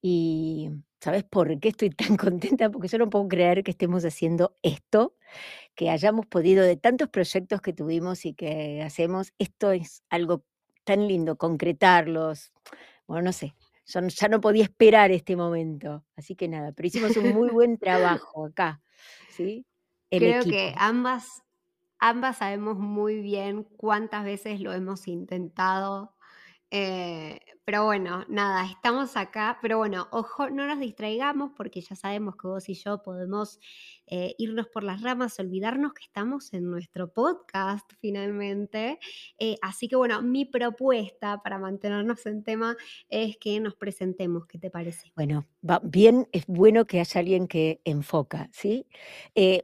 Y ¿sabes por qué estoy tan contenta? Porque yo no puedo creer que estemos haciendo esto, que hayamos podido de tantos proyectos que tuvimos y que hacemos, esto es algo tan lindo, concretarlos. Bueno, no sé, yo ya no podía esperar este momento. Así que nada, pero hicimos un muy buen trabajo acá, ¿sí? Creo que ambas, ambas sabemos muy bien cuántas veces lo hemos intentado eh, pero bueno, nada, estamos acá. Pero bueno, ojo, no nos distraigamos porque ya sabemos que vos y yo podemos eh, irnos por las ramas, olvidarnos que estamos en nuestro podcast finalmente. Eh, así que bueno, mi propuesta para mantenernos en tema es que nos presentemos. ¿Qué te parece? Bueno, va bien, es bueno que haya alguien que enfoca, ¿sí?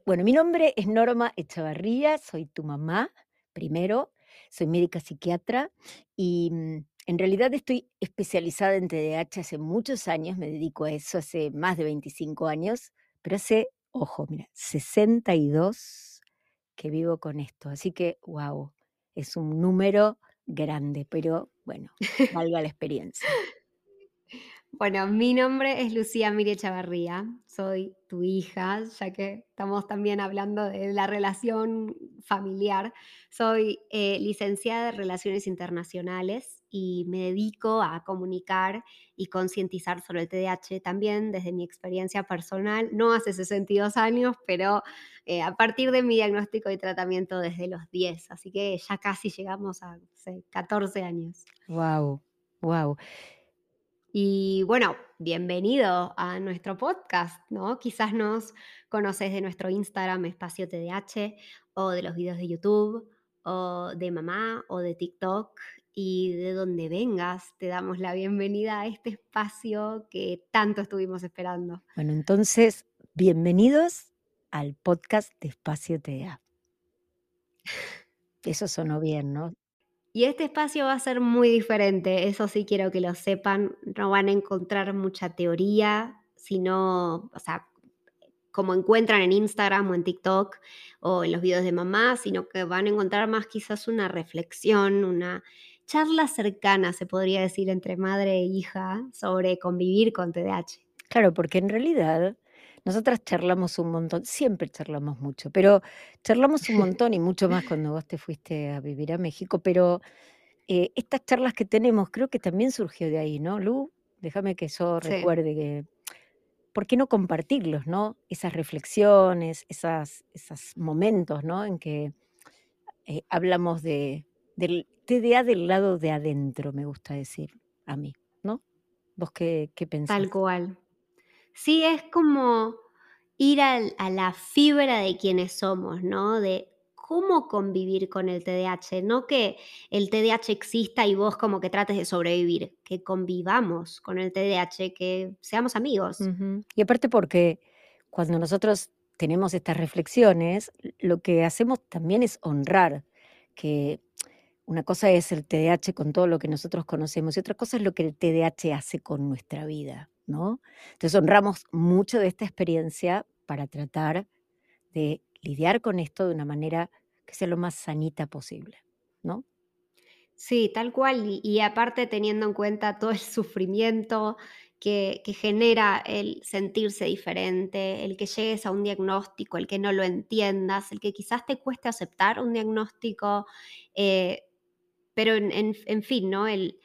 bueno, mi nombre es Norma Echavarría, soy tu mamá, primero, soy médica psiquiatra y mm, en realidad estoy especializada en TDAH hace muchos años, me dedico a eso hace más de 25 años, pero hace, ojo, mira, 62 que vivo con esto. Así que, wow, es un número grande, pero bueno, valga la experiencia. Bueno, mi nombre es Lucía Mire Chavarría, soy tu hija, ya que estamos también hablando de la relación familiar. Soy eh, licenciada de Relaciones Internacionales y me dedico a comunicar y concientizar sobre el TDAH también desde mi experiencia personal, no hace 62 años, pero eh, a partir de mi diagnóstico y tratamiento desde los 10, así que ya casi llegamos a 14 años. Wow, wow. Y bueno, bienvenido a nuestro podcast, ¿no? Quizás nos conoces de nuestro Instagram Espacio TDH o de los videos de YouTube o de mamá o de TikTok y de donde vengas, te damos la bienvenida a este espacio que tanto estuvimos esperando. Bueno, entonces, bienvenidos al podcast de Espacio TDA. Eso sonó bien, ¿no? Y este espacio va a ser muy diferente, eso sí quiero que lo sepan, no van a encontrar mucha teoría, sino, o sea, como encuentran en Instagram o en TikTok o en los videos de mamá, sino que van a encontrar más quizás una reflexión, una charla cercana, se podría decir, entre madre e hija sobre convivir con TDAH. Claro, porque en realidad nosotras charlamos un montón, siempre charlamos mucho, pero charlamos un montón y mucho más cuando vos te fuiste a vivir a México, pero eh, estas charlas que tenemos creo que también surgió de ahí, ¿no, Lu? Déjame que yo recuerde que, ¿por qué no compartirlos, ¿no? Esas reflexiones, esas, esos momentos, ¿no? En que eh, hablamos de, del TDA del lado de adentro, me gusta decir a mí, ¿no? ¿Vos qué, qué pensás? Tal cual. Sí, es como ir a la fibra de quienes somos, ¿no? De cómo convivir con el TDAH, no que el TDAH exista y vos como que trates de sobrevivir, que convivamos con el TDAH, que seamos amigos. Y aparte porque cuando nosotros tenemos estas reflexiones, lo que hacemos también es honrar que una cosa es el TDAH con todo lo que nosotros conocemos y otra cosa es lo que el TDAH hace con nuestra vida. Entonces honramos mucho de esta experiencia para tratar de lidiar con esto de una manera que sea lo más sanita posible, ¿no? Sí, tal cual. Y, aparte teniendo en cuenta todo el sufrimiento que, genera el sentirse diferente, el que llegues a un diagnóstico, el que no lo entiendas, el que quizás te cueste aceptar un diagnóstico, eh, pero en, fin, ¿no? El,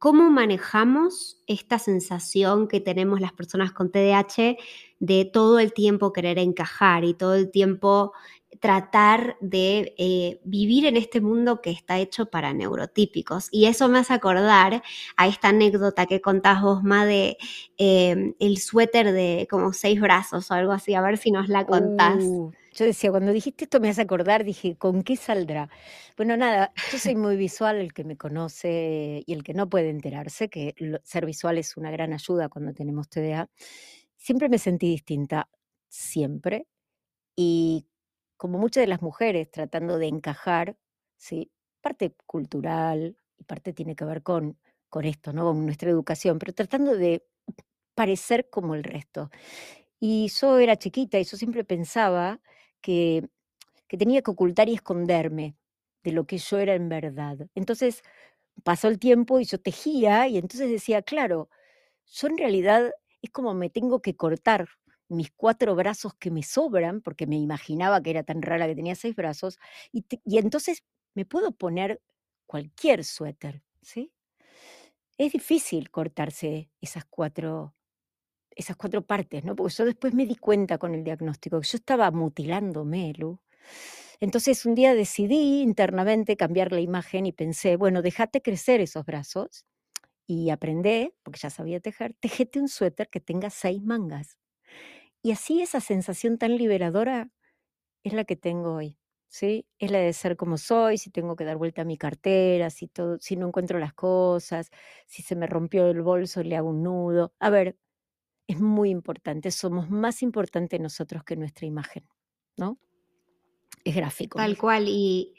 ¿Cómo manejamos esta sensación que tenemos las personas con TDAH de todo el tiempo querer encajar y todo el tiempo tratar de eh, vivir en este mundo que está hecho para neurotípicos. Y eso me hace acordar a esta anécdota que contás vos, Ma, de eh, el suéter de como seis brazos o algo así. A ver si nos la contás. Uh, yo decía, cuando dijiste esto me hace acordar, dije, ¿con qué saldrá? Bueno, nada, yo soy muy visual, el que me conoce y el que no puede enterarse, que ser visual es una gran ayuda cuando tenemos TDA. Siempre me sentí distinta. siempre, y como muchas de las mujeres tratando de encajar, ¿sí? parte cultural y parte tiene que ver con, con esto, ¿no? con nuestra educación, pero tratando de parecer como el resto. Y yo era chiquita y yo siempre pensaba que, tenía que ocultar y esconderme de lo que yo era en verdad. Entonces pasó el tiempo y yo tejía y entonces decía, claro, yo en realidad es como me tengo que cortar mis cuatro brazos que me sobran, porque me imaginaba que era tan rara que tenía seis brazos, y, y entonces me puedo poner cualquier suéter, ¿sí? Es difícil cortarse esas cuatro, esas cuatro partes, ¿no? Porque yo después me di cuenta con el diagnóstico que yo estaba mutilándome, Lu. Entonces un día decidí internamente cambiar la imagen y pensé, bueno, déjate crecer esos brazos y aprendé, porque ya sabía tejer, tejete un suéter que tenga seis mangas. Y así esa sensación tan liberadora es la que tengo hoy. ¿sí? Es la de ser como soy, si tengo que dar vuelta a mi cartera, si, todo, si no encuentro las cosas, si se me rompió el bolso, le hago un nudo. A ver, es muy importante, somos más importantes nosotros que nuestra imagen, ¿no? Es gráfico. Tal cual, y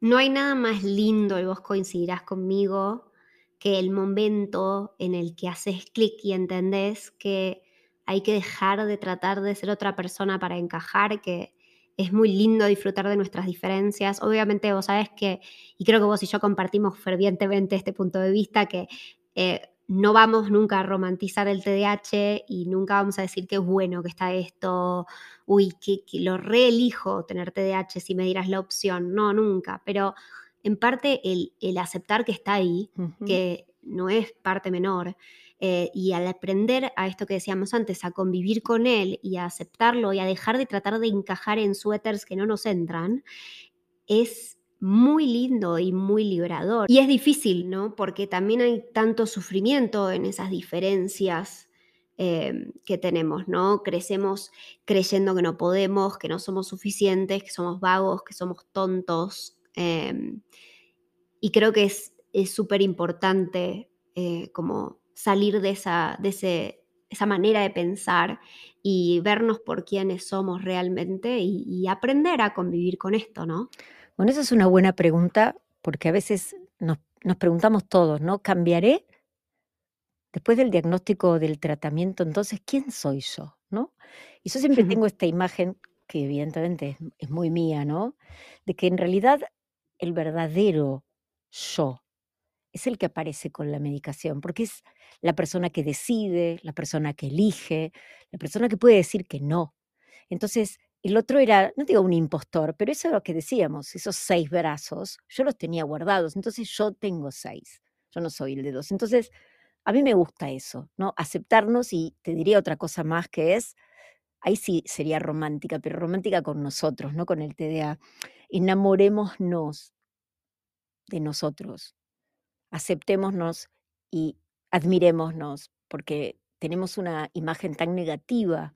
no hay nada más lindo, y vos coincidirás conmigo, que el momento en el que haces clic y entendés que hay que dejar de tratar de ser otra persona para encajar, que es muy lindo disfrutar de nuestras diferencias. Obviamente vos sabés que, y creo que vos y yo compartimos fervientemente este punto de vista, que eh, no vamos nunca a romantizar el TDAH y nunca vamos a decir que es bueno que está esto, uy, que, lo reelijo tener TDAH si me dieras la opción. No, nunca. Pero en parte el, aceptar que está ahí, que no es parte menor, eh, y al aprender a esto que decíamos antes, a convivir con él y a aceptarlo y a dejar de tratar de encajar en suéteres que no nos entran, es muy lindo y muy liberador. Y es difícil, ¿no? Porque también hay tanto sufrimiento en esas diferencias eh, que tenemos, ¿no? Crecemos creyendo que no podemos, que no somos suficientes, que somos vagos, que somos tontos. Em, y creo que es súper importante eh, como salir de esa, de ese, esa manera de pensar y vernos por quienes somos realmente y, aprender a convivir con esto, ¿no? Bueno, esa es una buena pregunta porque a veces nos, nos preguntamos todos, ¿no? ¿Cambiaré? Después del diagnóstico del tratamiento, entonces, ¿quién soy yo? ¿No? Y yo siempre tengo esta imagen que evidentemente es, es muy mía, ¿no? De que en realidad el verdadero yo es el que aparece con la medicación, porque es la persona que decide, la persona que elige, la persona que puede decir que no. Entonces, el otro era, no digo un impostor, pero eso es lo que decíamos, esos seis brazos, yo los tenía guardados, entonces yo tengo seis, yo no soy el de dos. Entonces, a mí me gusta eso, ¿no? Aceptarnos y te diría otra cosa más que es, ahí sí sería romántica, pero romántica con nosotros, no con el TDA. Enamorémonos de nosotros, aceptémonos y admirémonos, porque tenemos una imagen tan negativa,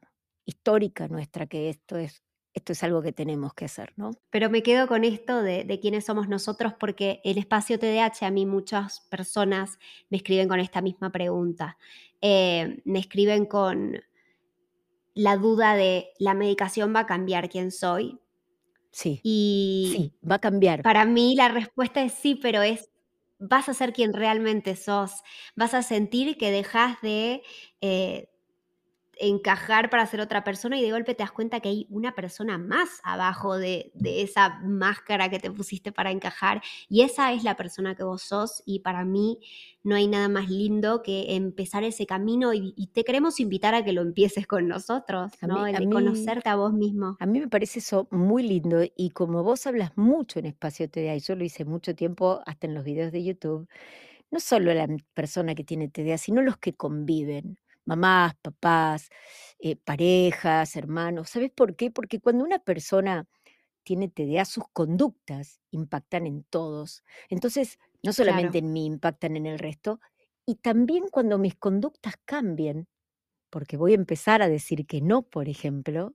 histórica nuestra, que esto es, esto es algo que tenemos que hacer, ¿no? Pero me quedo con esto de, quiénes somos nosotros, porque el espacio TDAH a mí muchas personas me escriben con esta misma pregunta. Eh, me escriben con la duda de la medicación va a cambiar quién soy. Sí. Y sí, va a cambiar. Para mí la respuesta es sí, pero es vas a ser quien realmente sos, vas a sentir que dejas de eh, encajar para ser otra persona y de golpe te das cuenta que hay una persona más abajo de, esa máscara que te pusiste para encajar y esa es la persona que vos sos y para mí no hay nada más lindo que empezar ese camino y, te queremos invitar a que lo empieces con nosotros, ¿no? El de conocerte a vos mismo. A mí me parece eso muy lindo y como vos hablas mucho en Espacio TDA y yo lo hice mucho tiempo hasta en los videos de YouTube, no solo la persona que tiene TDA, sino los que conviven mamás, papás, eh, parejas, hermanos. ¿Sabes por qué? Porque cuando una persona tiene TDA, sus conductas impactan en todos. Entonces, no solamente en mí, impactan en el resto. Y también cuando mis conductas cambien, porque voy a empezar a decir que no, por ejemplo,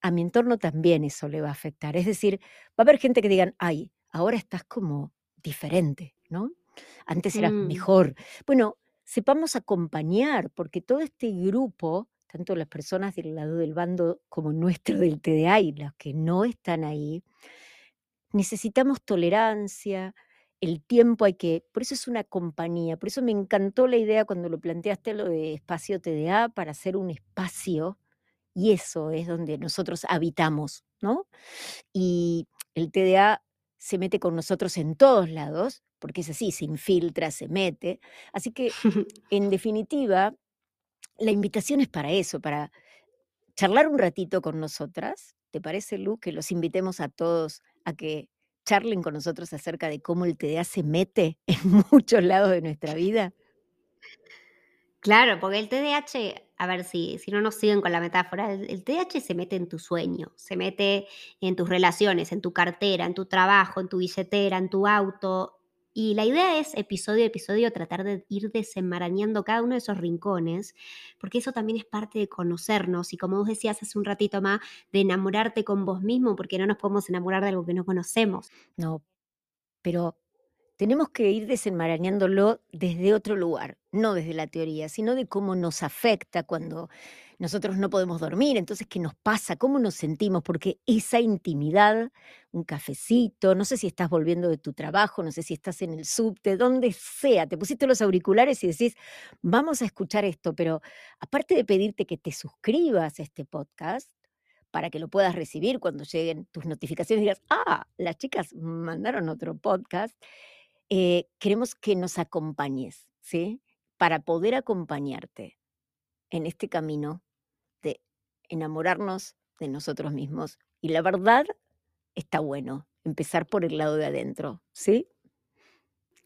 a mi entorno también eso le va a afectar. Es decir, va a haber gente que digan, ay, ahora estás como diferente, ¿no? Antes eras mm. mejor. Bueno, sepamos acompañar, porque todo este grupo tanto las personas del lado del bando como nuestro del TDA y los que no están ahí, necesitamos tolerancia, el tiempo hay que, por eso es una compañía, por eso me encantó la idea cuando lo planteaste lo de espacio TDA para hacer un espacio y eso es donde nosotros habitamos, ¿no? Y el TDA se mete con nosotros en todos lados, porque es así, se infiltra, se mete. Así que, en definitiva, la invitación es para eso, para charlar un ratito con nosotras. ¿Te parece, Lu, que los invitemos a todos a que charlen con nosotros acerca de cómo el TDA se mete en muchos lados de nuestra vida? Claro, porque el TDAH, a ver si, si no nos siguen con la metáfora, el, el TDAH se mete en tu sueño, se mete en tus relaciones, en tu cartera, en tu trabajo, en tu billetera, en tu auto. Y la idea es, episodio a episodio, tratar de ir desenmarañando cada uno de esos rincones, porque eso también es parte de conocernos y como vos decías hace un ratito más, de enamorarte con vos mismo, porque no nos podemos enamorar de algo que no conocemos. No, pero tenemos que ir desenmarañándolo desde otro lugar, no desde la teoría, sino de cómo nos afecta cuando nosotros no podemos dormir, entonces qué nos pasa, cómo nos sentimos, porque esa intimidad, un cafecito, no sé si estás volviendo de tu trabajo, no sé si estás en el subte, donde sea, te pusiste los auriculares y decís, vamos a escuchar esto, pero aparte de pedirte que te suscribas a este podcast, para que lo puedas recibir cuando lleguen tus notificaciones digas, ah, las chicas mandaron otro podcast, eh, queremos que nos acompañes, ¿sí? Para poder acompañarte en este camino de enamorarnos de nosotros mismos. Y la verdad está bueno empezar por el lado de adentro, ¿sí?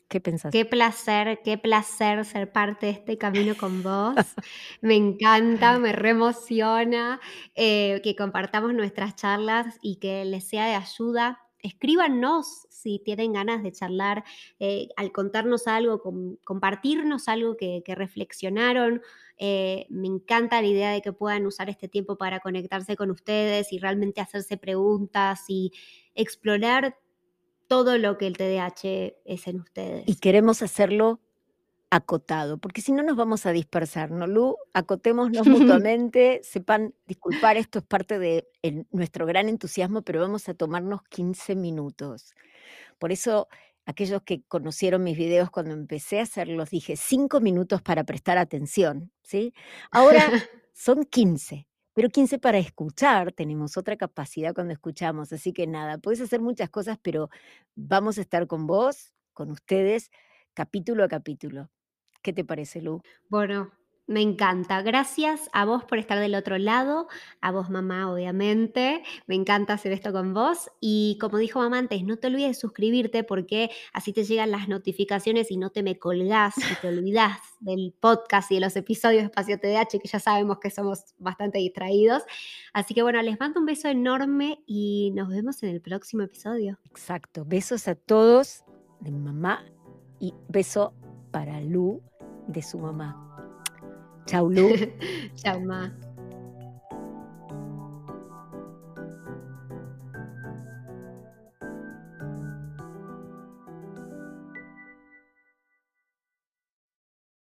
¿Qué pensás? Qué placer, qué placer ser parte de este camino con vos. Me encanta, me reemociona eh, que compartamos nuestras charlas y que les sea de ayuda escríbanos si tienen ganas de charlar, eh, al contarnos algo, compartirnos algo que, reflexionaron. Eh, me encanta la idea de que puedan usar este tiempo para conectarse con ustedes y realmente hacerse preguntas y explorar todo lo que el TDAH es en ustedes. Y queremos hacerlo acotado, porque si no nos vamos a dispersar, ¿no, Lu? Acotémonos mutuamente, sepan disculpar, esto es parte de nuestro gran entusiasmo, pero vamos a tomarnos 15 minutos. Por eso, aquellos que conocieron mis videos cuando empecé a hacerlos, dije 5 minutos para prestar atención, ¿sí? Ahora son 15, pero 15 para escuchar, tenemos otra capacidad cuando escuchamos, así que nada, puedes hacer muchas cosas, pero vamos a estar con vos, con ustedes, capítulo a capítulo. ¿Qué te parece, Lu? Bueno, me encanta. Gracias a vos por estar del otro lado, a vos mamá, obviamente. Me encanta hacer esto con vos. Y como dijo mamá antes, no te olvides de suscribirte porque así te llegan las notificaciones y no te me colgás y te olvidás del podcast y de los episodios de Espacio TDH, que ya sabemos que somos bastante distraídos. Así que bueno, les mando un beso enorme y nos vemos en el próximo episodio. Exacto. Besos a todos de mamá y beso para Lu de su mamá. Chau, Lu. Chau, ma.